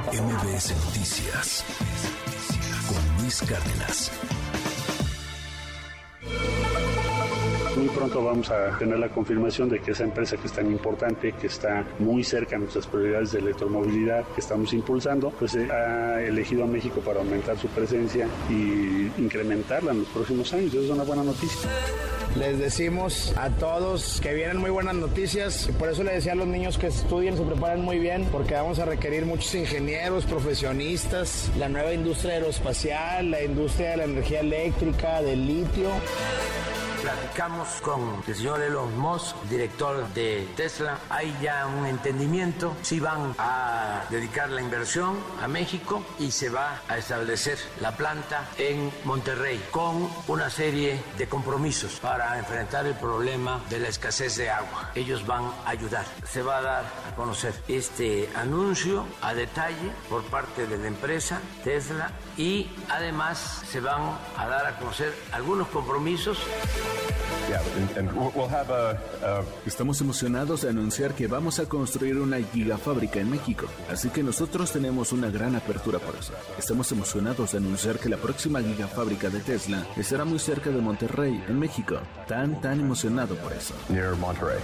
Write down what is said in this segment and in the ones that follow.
MBS Noticias con Luis Cárdenas. Muy pronto vamos a tener la confirmación de que esa empresa que es tan importante, que está muy cerca de nuestras prioridades de electromovilidad que estamos impulsando, pues eh, ha elegido a México para aumentar su presencia y incrementarla en los próximos años. Eso es una buena noticia. Les decimos a todos que vienen muy buenas noticias por eso le decía a los niños que estudien, se preparen muy bien porque vamos a requerir muchos ingenieros, profesionistas, la nueva industria aeroespacial, la industria de la energía eléctrica, del litio. Platicamos con el señor Elon Musk, director de Tesla. Hay ya un entendimiento. Sí van a dedicar la inversión a México y se va a establecer la planta en Monterrey con una serie de compromisos para enfrentar el problema de la escasez de agua. Ellos van a ayudar. Se va a dar a conocer este anuncio a detalle por parte de la empresa Tesla y además se van a dar a conocer algunos compromisos Estamos emocionados de anunciar que vamos a construir una gigafábrica en México, así que nosotros tenemos una gran apertura por eso. Estamos emocionados de anunciar que la próxima gigafábrica de Tesla estará muy cerca de Monterrey, en México. Tan, tan emocionado por eso. Monterrey,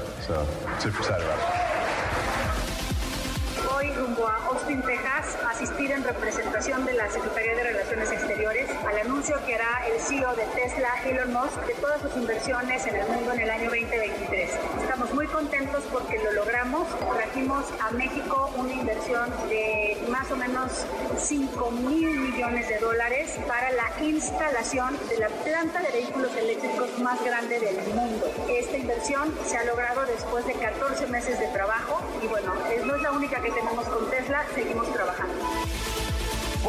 Hoy rumbo a Austin, Texas, asistir en representación de la Secretaría de Relaciones Exteriores al anuncio que hará el CEO de Tesla, Elon Musk, de todas sus inversiones en el mundo en el año 2023. Estamos muy contentos porque lo logramos. Trajimos a México una inversión de más o menos 5 mil millones de dólares para la instalación de la planta de vehículos eléctricos más grande del mundo. Esta inversión se ha logrado después de 14 meses de trabajo y bueno, no es la única que tenemos con Tesla, seguimos.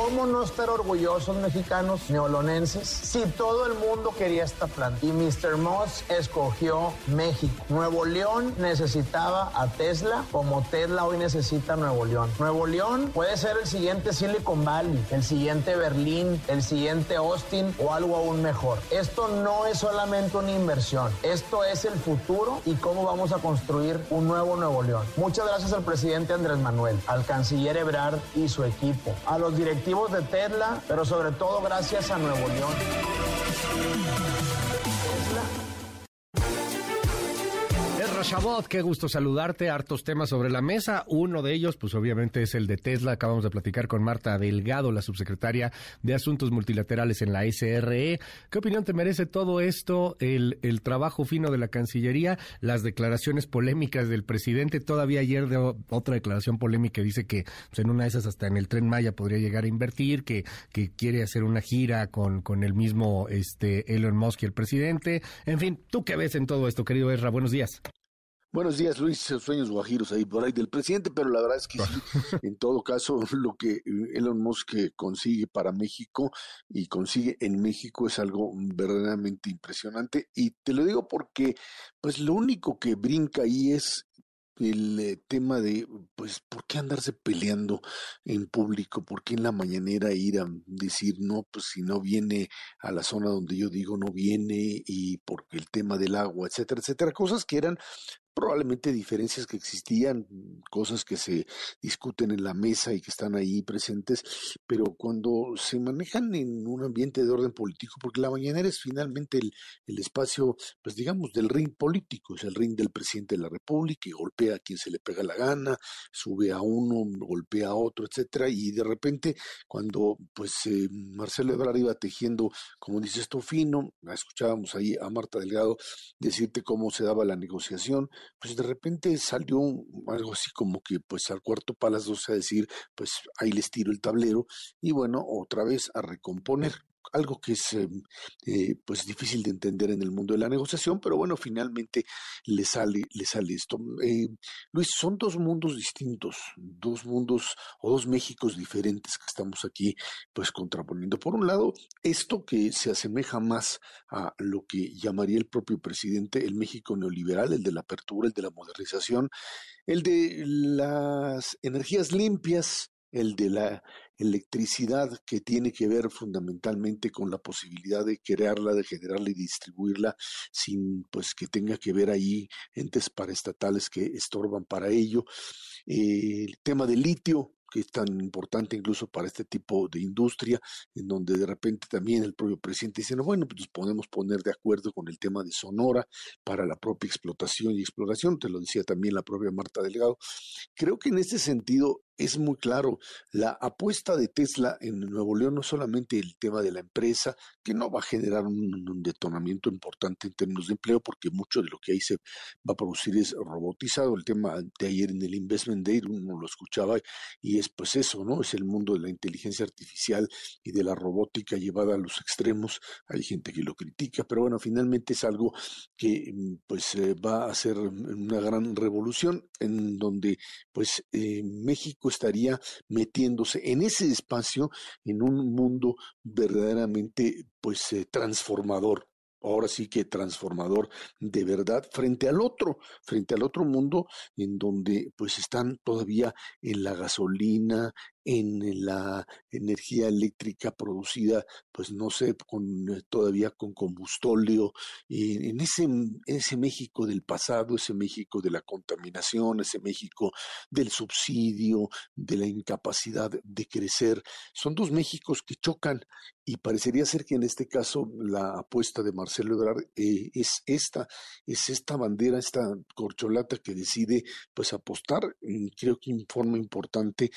¿Cómo no estar orgullosos mexicanos neolonenses si todo el mundo quería esta planta? Y Mr. Moss escogió México. Nuevo León necesitaba a Tesla como Tesla hoy necesita Nuevo León. Nuevo León puede ser el siguiente Silicon Valley, el siguiente Berlín, el siguiente Austin o algo aún mejor. Esto no es solamente una inversión, esto es el futuro y cómo vamos a construir un nuevo Nuevo León. Muchas gracias al presidente Andrés Manuel, al canciller Ebrard y su equipo, a los directivos de Tesla, pero sobre todo gracias a Nuevo León. Shabot, qué gusto saludarte. Hartos temas sobre la mesa. Uno de ellos, pues obviamente es el de Tesla. Acabamos de platicar con Marta Delgado, la subsecretaria de Asuntos Multilaterales en la SRE. ¿Qué opinión te merece todo esto? El, trabajo fino de la Cancillería, las declaraciones polémicas del presidente. Todavía ayer de otra declaración polémica dice que pues, en una de esas hasta en el tren Maya podría llegar a invertir, que, quiere hacer una gira con, con el mismo este, Elon Musk y el presidente. En fin, ¿tú qué ves en todo esto, querido Ezra? Buenos días. Buenos días, Luis. Sueños guajiros ahí por ahí del presidente, pero la verdad es que sí, en todo caso, lo que eh, Elon Musk consigue para México y consigue en México es algo verdaderamente impresionante. Y te lo digo porque, pues, lo único que brinca ahí es el eh, tema de, pues, ¿por qué andarse peleando en público? ¿Por qué en la mañanera ir a decir, no, pues si no viene a la zona donde yo digo no viene y porque el tema del agua, etcétera, etcétera? Cosas que eran probablemente diferencias que existían, cosas que se discuten en la mesa y que están ahí presentes, pero cuando se manejan en un ambiente de orden político, porque la mañanera es finalmente el, el espacio, pues digamos, del ring político, es el ring del presidente de la República y golpea a quien se le pega la gana, sube a uno, golpea a otro, etcétera, y de repente cuando pues eh, Marcelo Ebrard iba tejiendo, como dice esto fino, escuchábamos ahí a Marta Delgado decirte cómo se daba la negociación, pues de repente salió algo así como que pues al cuarto para las a decir, pues ahí les tiro el tablero y bueno, otra vez a recomponer algo que es em, eh, pues difícil de entender en el mundo de la negociación, pero bueno, finalmente le sale, le sale esto. Eh, Luis, son dos mundos distintos, dos mundos o dos Méxicos diferentes que estamos aquí pues contraponiendo. Por un lado, esto que se asemeja más a lo que llamaría el propio presidente el México neoliberal, el de la apertura, el de la modernización, el de las energías limpias, el de la electricidad que tiene que ver fundamentalmente con la posibilidad de crearla, de generarla y distribuirla sin pues que tenga que ver ahí entes paraestatales que estorban para ello. el tema del litio, que es tan importante incluso para este tipo de industria, en donde de repente también el propio presidente dice, no, bueno, pues nos podemos poner de acuerdo con el tema de Sonora para la propia explotación y exploración, te lo decía también la propia Marta Delgado. Creo que en este sentido es muy claro, la apuesta de Tesla en Nuevo León no solamente el tema de la empresa, que no va a generar un, detonamiento importante en términos de empleo, porque mucho de lo que ahí se va a producir es robotizado. El tema de ayer en el Investment Day uno lo escuchaba y es pues eso, ¿no? Es el mundo de la inteligencia artificial y de la robótica llevada a los extremos. Hay gente que lo critica, pero bueno, finalmente es algo que pues eh, va a ser una gran revolución en donde pues eh, México estaría metiéndose en ese espacio en un mundo verdaderamente pues eh, transformador ahora sí que transformador de verdad frente al otro, frente al otro mundo en donde pues están todavía en la gasolina, en la energía eléctrica producida, pues no sé, con, eh, todavía con combustóleo, y en ese, ese México del pasado, ese México de la contaminación, ese México del subsidio, de la incapacidad de crecer, son dos Méxicos que chocan y parecería ser que en este caso la apuesta de Marcelo Ebrard eh, es esta, es esta bandera, esta corcholata que decide pues apostar, mm, creo que un forma importante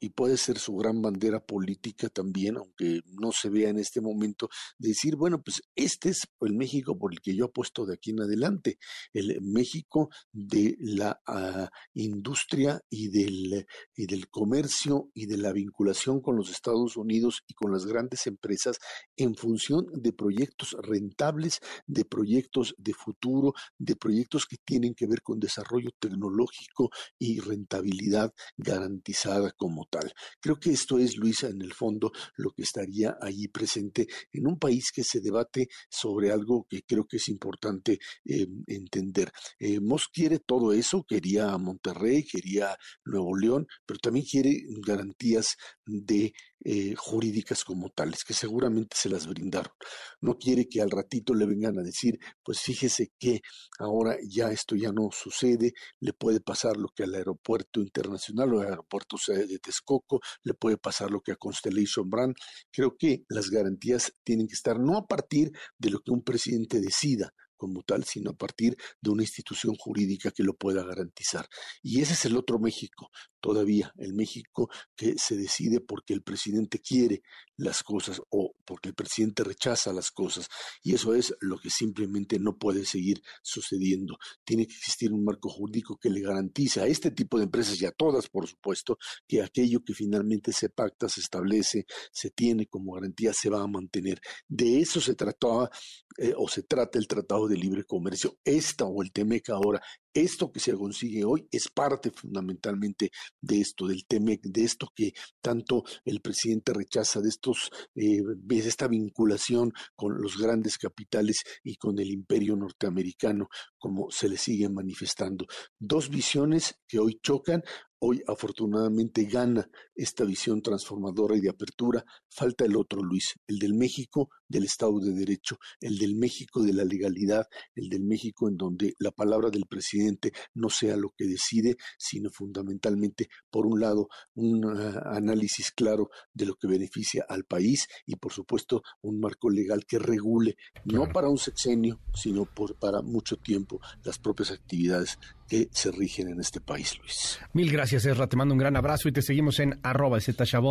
y puede ser su gran bandera política también, aunque no se vea en este momento, decir, bueno, pues este es el México por el que yo apuesto de aquí en adelante, el México de la ah, industria y del, y del comercio y de la vinculación con los Estados Unidos y con las grandes empresas en función de proyectos rentables, de proyectos de futuro, de proyectos que tienen que ver con desarrollo tecnológico y rentabilidad garantizada como tal. Creo que esto es, Luisa, en el fondo, lo que estaría allí presente en un país que se debate sobre algo que creo que es importante eh, entender. Eh, quiere todo eso, quería Monterrey, quería Nuevo León, pero también quiere garantías de eh, jurídicas como tales, que seguramente se las brindaron. No quiere que al ratito le vengan a decir, pues fíjese que ahora ya esto ya no sucede, le puede pasar lo que al aeropuerto internacional o al aeropuerto de Texcoco, le puede pasar lo que a Constellation Brand. Creo que las garantías tienen que estar no a partir de lo que un presidente decida, como tal, sino a partir de una institución jurídica que lo pueda garantizar. Y ese es el otro México, todavía, el México que se decide porque el presidente quiere las cosas o porque el presidente rechaza las cosas. Y eso es lo que simplemente no puede seguir sucediendo. Tiene que existir un marco jurídico que le garantice a este tipo de empresas y a todas, por supuesto, que aquello que finalmente se pacta, se establece, se tiene como garantía, se va a mantener. De eso se trataba eh, o se trata el Tratado de Libre Comercio. Esta o el TEMEC ahora esto que se consigue hoy es parte fundamentalmente de esto, del TEMEC, de esto que tanto el presidente rechaza, de estos, eh, de esta vinculación con los grandes capitales y con el imperio norteamericano, como se le sigue manifestando. Dos visiones que hoy chocan, Hoy afortunadamente gana esta visión transformadora y de apertura. Falta el otro, Luis, el del México del Estado de Derecho, el del México de la legalidad, el del México en donde la palabra del presidente no sea lo que decide, sino fundamentalmente, por un lado, un ah, análisis claro de lo que beneficia al país y, por supuesto, un marco legal que regule, no para un sexenio, sino por, para mucho tiempo, las propias actividades que se rigen en este país, Luis. Mil gracias, Ezra. Te mando un gran abrazo y te seguimos en arroba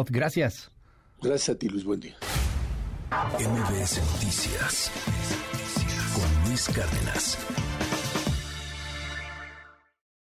Gracias. Gracias a ti, Luis. Buen día. MBS Noticias con Luis Cárdenas.